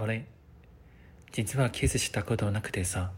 俺実はキスしたことなくてさ。